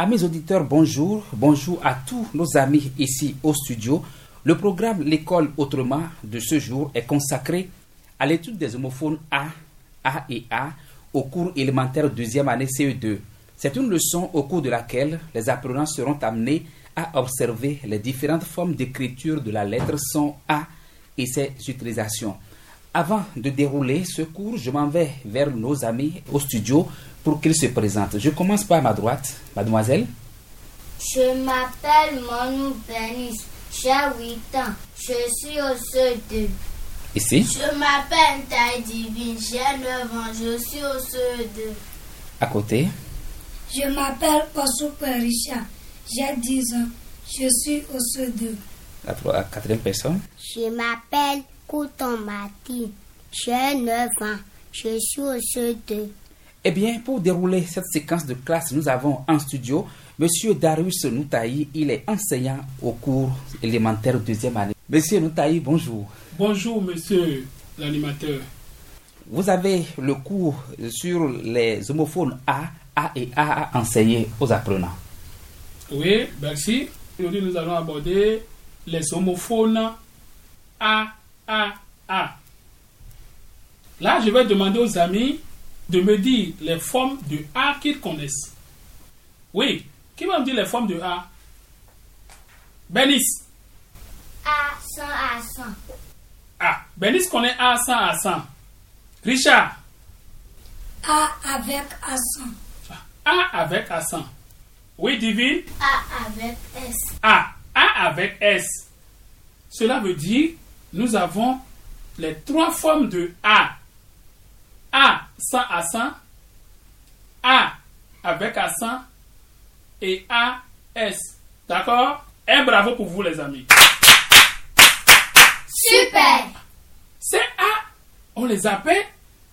Amis auditeurs, bonjour. Bonjour à tous nos amis ici au studio. Le programme L'école autrement de ce jour est consacré à l'étude des homophones A, A et A au cours élémentaire deuxième année CE2. C'est une leçon au cours de laquelle les apprenants seront amenés à observer les différentes formes d'écriture de la lettre son A et ses utilisations. Avant de dérouler ce cours, je m'en vais vers nos amis au studio pour qu'ils se présentent. Je commence par ma droite, mademoiselle. Je m'appelle Manu Benis, j'ai 8 ans, je suis au CE2. Ici, Je m'appelle Taï Divine, j'ai 9 ans, je suis au CE2. à côté? Je m'appelle Osupe Richard, j'ai 10 ans, je suis au CE2. La, tro- la quatrième personne. Je m'appelle Couton Martin, j'ai 9 ans, je suis au CE2. Eh bien, pour dérouler cette séquence de classe, nous avons en studio Monsieur Darius Noutaï. Il est enseignant au cours élémentaire deuxième année. Monsieur Noutaï, bonjour. Bonjour, monsieur l'animateur. Vous avez le cours sur les homophones A, A et A à enseigner aux apprenants. Oui, merci. Aujourd'hui, nous allons aborder les homophones A, A, A. Là, je vais demander aux amis de me dire les formes de A qu'ils connaissent. Oui, qui va me dire les formes de A? Benis. A 100 à 100. A. Benis connaît A 100 à 100. Richard. A avec accent. A avec A 100. Oui, Divine. A avec S. A. A avec S. Cela veut dire nous avons les trois formes de A. A sans accent, A avec accent et A S. D'accord? Un bravo pour vous les amis. Super Ces A, on les appelle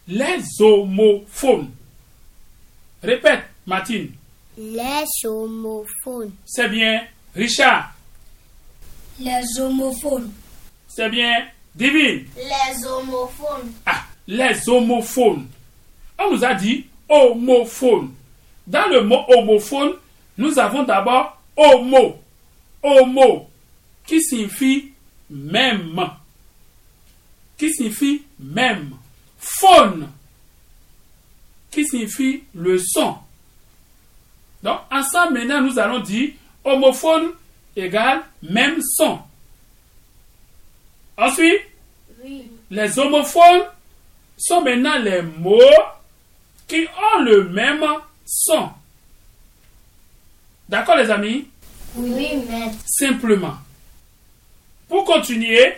les homophones. Répète, Martine. Les homophones. C'est bien. Richard. Les homophones. C'est bien. Divine. Les homophones. Ah, les homophones. On nous a dit homophone. Dans le mot homophone, nous avons d'abord homo. Homo, qui signifie même. Qui signifie même. Phone, qui signifie le son. Donc, ensemble, maintenant, nous allons dire homophone égale même son. Ensuite, Oui. les homophones sont maintenant les mots qui ont le même son. D'accord les amis? Oui, maître. Simplement. Pour continuer,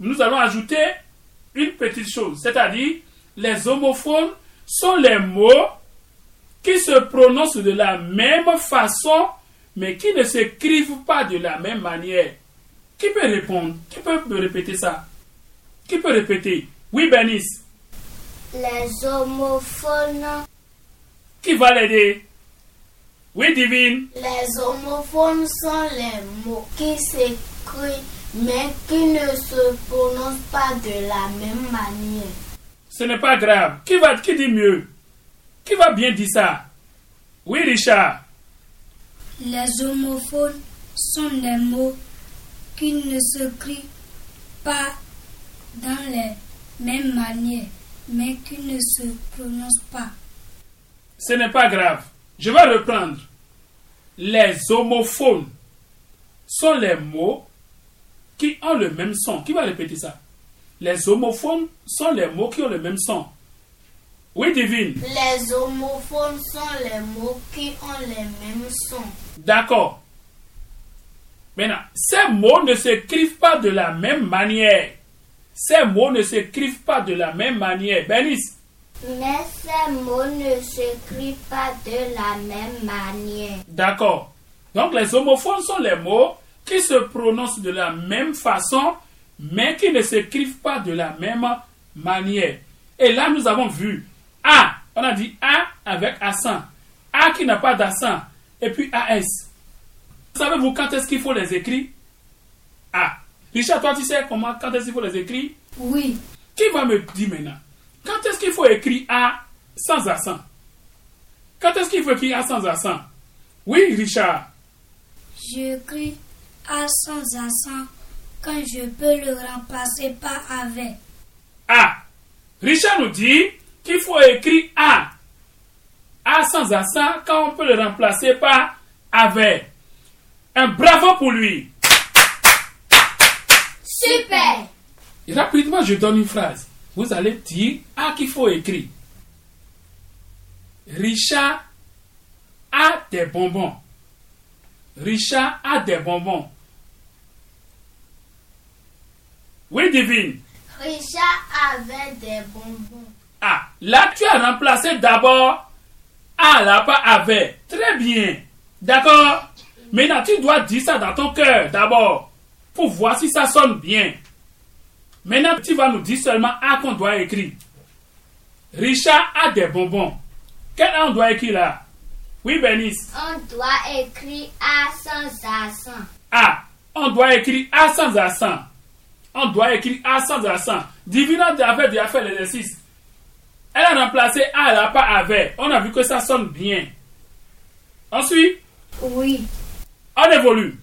nous allons ajouter une petite chose, c'est-à-dire les homophones sont les mots qui se prononcent de la même façon mais qui ne s'écrivent pas de la même manière. Qui peut répondre? Qui peut me répéter ça? Qui peut répéter? Oui, Bernice. Les homophones. Qui va l'aider? Oui, Divine. Les homophones sont les mots qui s'écrivent mais qui ne se prononcent pas de la même manière. Ce n'est pas grave. Qui va qui dit mieux? Qui va bien dire ça? Oui, Richard. Les homophones sont les mots ne s'écrivent pas dans les mêmes manières, mais qui ne se prononcent pas. Ce n'est pas grave. Je vais reprendre. Les homophones sont les mots qui ont le même son. Qui va répéter ça? Les homophones sont les mots qui ont le même son. Oui, Divine. Les homophones sont les mots qui ont les mêmes sons. D'accord. Maintenant, ces mots ne s'écrivent pas de la même manière. Ces mots ne s'écrivent pas de la même manière. Bernice, Mais ces mots ne s'écrivent pas de la même manière. D'accord. Donc les homophones sont les mots qui se prononcent de la même façon, mais qui ne s'écrivent pas de la même manière. Et là, nous avons vu A. On a dit A avec accent. A qui n'a pas d'accent. Et puis AS. Savez-vous quand est-ce qu'il faut les écrire? A. Richard, toi, tu sais comment, quand est-ce qu'il faut les écrire? Oui, Qui va me dire maintenant Quand est-ce qu'il faut écrire A sans accent? Quand est-ce qu'il faut écrire A sans accent? Oui, Richard. J'écris A sans accent quand je peux le remplacer par avec. A. Richard nous dit qu'il faut écrire A. A sans accent quand on peut le remplacer par avec. Un bravo pour lui. Super. Et rapidement, je donne une phrase. Vous allez dire A qu'il faut écrire. Richard a des bonbons. Richard a des bonbons. Oui, Divine. Richard avait des bonbons. Ah, là, tu as remplacé d'abord A, là, pas avec. Très bien. D'accord? Maintenant, tu dois dire ça dans ton cœur d'abord pour voir si ça sonne bien. Maintenant, tu vas nous dire seulement A qu'on doit écrire. Richard a des bonbons. Quel A on doit écrire là? Oui, Bernice. On doit écrire A sans accent. A. On doit écrire A sans accent. On doit écrire A sans accent. Divina avait déjà fait l'exercice. Elle a remplacé A là par avec. On a vu que ça sonne bien. Ensuite, Oui. On évolue.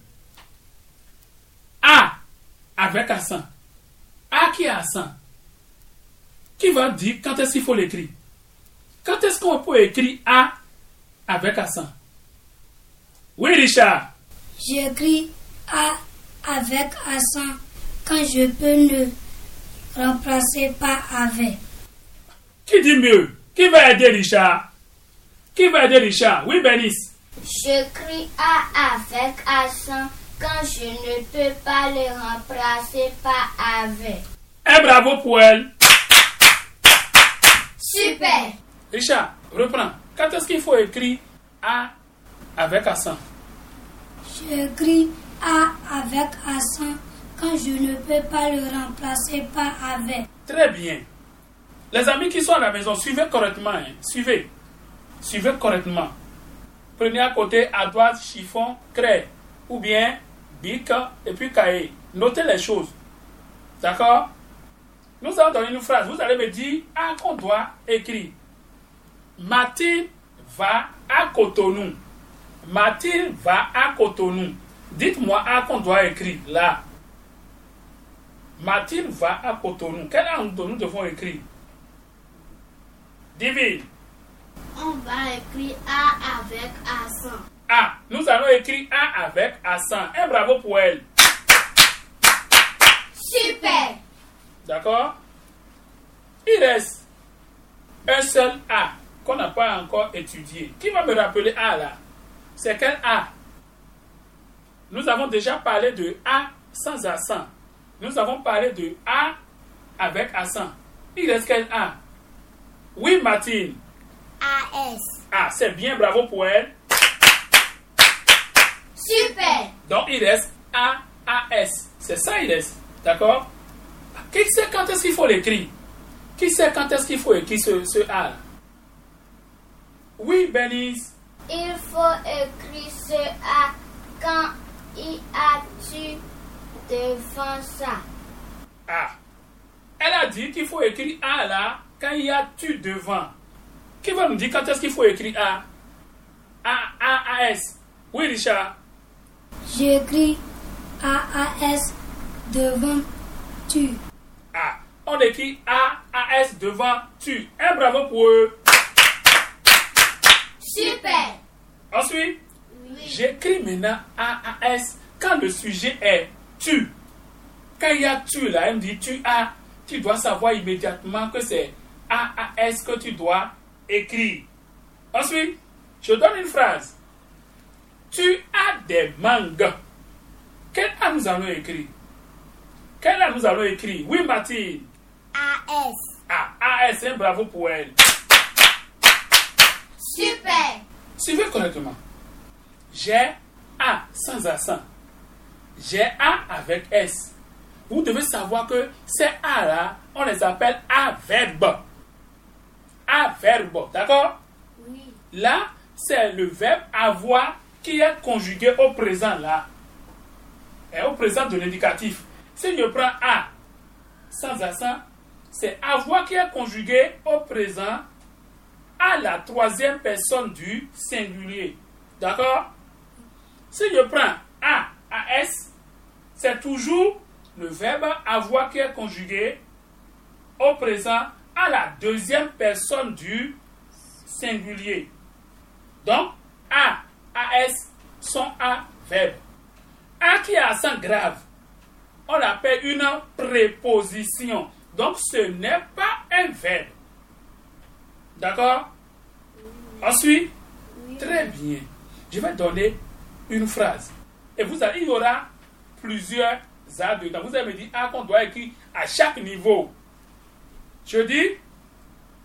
A avec accent. A qui a accent? Qui va dire quand est-ce qu'il faut l'écrire? Quand est-ce qu'on peut écrire A avec accent? Oui, Richard. J'écris A avec accent quand je peux le remplacer par avec. Qui dit mieux? Qui va aider Richard? Qui va aider Richard? Oui, Bernice. J'écris A avec accent quand je ne peux pas le remplacer par avec. Un bravo pour elle. Super. Richard, reprends. Quand est-ce qu'il faut écrire A avec accent? J'écris A avec accent quand je ne peux pas le remplacer par avec. Très bien. Les amis qui sont à la maison, suivez correctement. hein. Suivez. Suivez correctement. À côté à droite chiffon, craie. Ou bien bic et puis cahier. Notez les choses. D'accord? Nous allons donner une phrase. Vous allez me dire à qu'on doit écrire. Mathilde va à Cotonou. Mathilde va à Cotonou. Dites-moi à qu'on doit écrire là. Mathilde va à Cotonou. Quel âge nous devons écrire? Divine. On va écrire A avec accent. A. Nous allons écrire A avec accent. Un bravo pour elle. Super. D'accord? Il reste un seul A qu'on n'a pas encore étudié. Qui va me rappeler A là? C'est quel A? Nous avons déjà parlé de A sans accent. Nous avons parlé de A avec accent. Il reste quel A? Oui, Martine. AS. Ah, c'est bien, bravo pour elle. Super. Donc il reste A, A, S. C'est ça, il reste. D'accord? Qui sait quand est-ce qu'il faut l'écrire? Qui sait quand est-ce qu'il faut écrire ce, ce A? Oui, Benise. Il faut écrire ce A quand y a-tu devant ça. Ah. Elle a dit qu'il faut écrire A là quand il y a tu devant. Qui va nous dire quand est-ce qu'il faut écrire A? A, A, A, S. Oui, Richard. J'écris AAS devant tu. A. On écrit A, A, S devant tu. Un bravo pour eux. Super. Ensuite, Oui. J'écris maintenant AAS quand le sujet est tu. Quand il y a tu là, elle me dit tu as, tu dois savoir immédiatement que c'est AAS que tu dois écrire. Ensuite, je donne une phrase. Tu as des mangues. Quel A nous allons écrire Quel A nous allons écrire Oui, Mathilde. AS. Ah, AS, un bravo pour elle. Super. Suivez correctement. J'ai A sans accent. J'ai A avec S. Vous devez savoir que ces A là, on les appelle A verbe. A verbe, d'accord? Oui. Là, c'est le verbe avoir qui est conjugué au présent là. Et au présent de l'indicatif. Si je prends A sans accent, c'est avoir qui est conjugué au présent à la troisième personne du singulier. D'accord? Si je prends A, AS, c'est toujours le verbe avoir qui est conjugué au présent à la deuxième personne du singulier. Donc, A, AS sont A verbe. A qui a accent grave, on l'appelle une préposition. Donc, ce n'est pas un verbe. D'accord? Ensuite, très bien. Je vais donner une phrase. Et vous allez, il y aura plusieurs A dedans. Vous allez me dire A qu'on doit écrire à chaque niveau. Je dis,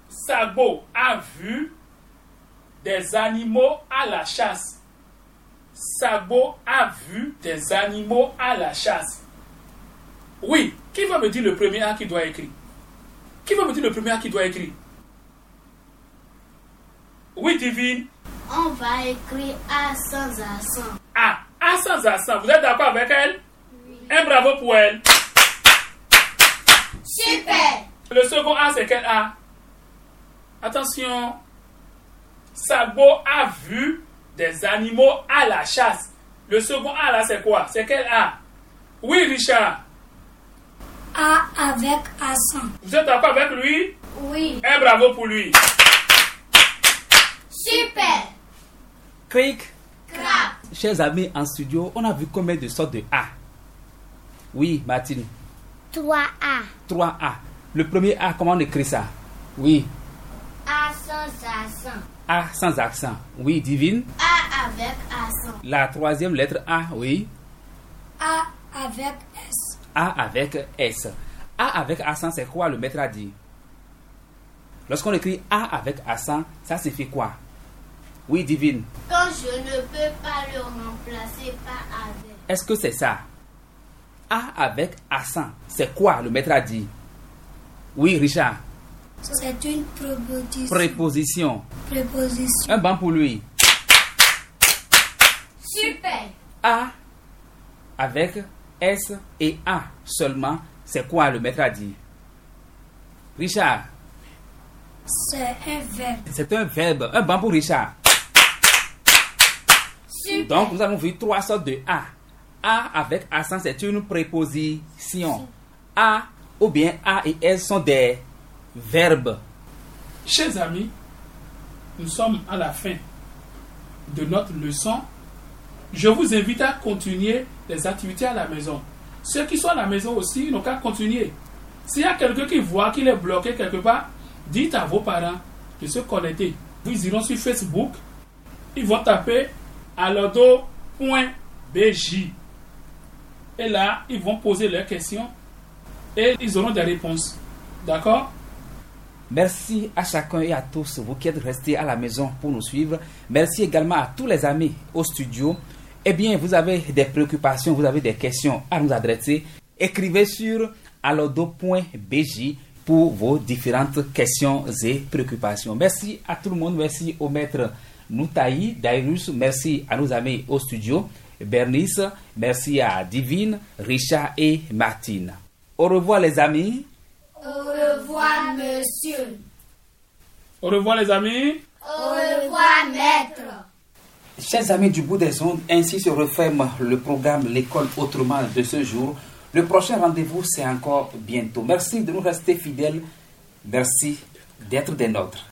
Sabo a vu des animaux à la chasse. Sabo a vu des animaux à la chasse. Oui, qui va me dire le premier A qui doit écrire? Qui va me dire le premier A qui doit écrire? Oui, Divine. On va écrire A sans accent. A. A sans accent. Vous êtes d'accord avec elle? Un bravo pour elle. Super. Le second A, c'est quel A? Attention. Sabo a vu des animaux à la chasse. Le second A, là, c'est quoi? C'est quel A? Oui, Richard. A avec accent. Vous êtes d'accord avec lui? Oui. Un bravo pour lui. Super. Cric, Crap. chers amis en studio, on a vu combien de sortes de A? Oui, Martine. 3A. 3A. Le premier A, comment on écrit ça? Oui. A sans accent. A sans accent. Oui, Divine. A avec accent. La troisième lettre A, oui. A avec S. A avec S. A avec accent, c'est quoi le maître a dit? Lorsqu'on écrit A avec accent, ça signifie quoi? Oui, Divine. Quand je ne peux pas le remplacer par avec. Est-ce que c'est ça? A avec accent, c'est quoi le maître a dit? Oui, Richard. C'est une préposition. Préposition. préposition. Un banc pour lui. Super. A avec S et A seulement, c'est quoi le maître a dit? Richard, C'est un verbe. c'est un verbe. Un banc pour Richard. Super. Donc, nous avons vu trois sortes de A. A avec accent, c'est une préposition. A ou bien A et S sont des verbes. Chers amis, nous sommes à la fin de notre leçon. Je vous invite à continuer les activités à la maison. Ceux qui sont à la maison aussi n'ont qu'à continuer. S'il y a quelqu'un qui voit qu'il est bloqué quelque part, dites à vos parents de se connecter. Ils iront sur Facebook, ils vont taper alodo.bj. Et là, ils vont poser leurs questions et ils auront des réponses. D'accord? Merci à chacun et à tous, vous qui êtes restés à la maison pour nous suivre. Merci également à tous les amis au studio. Eh bien, vous avez des préoccupations, vous avez des questions à nous adresser. Écrivez sur alodo.bj pour vos différentes questions et préoccupations. Merci à tout le monde. Merci au maître Noutaï, Dairus. Merci à nos amis au studio. Bernice, merci à Divine, Richard et Martine. Au revoir les amis. Au revoir, monsieur. Au revoir les amis. Au revoir, maître. Chers amis du bout des ondes, ainsi se referme le programme L'école autrement de ce jour. Le prochain rendez-vous, c'est encore bientôt. Merci de nous rester fidèles. Merci d'être des nôtres.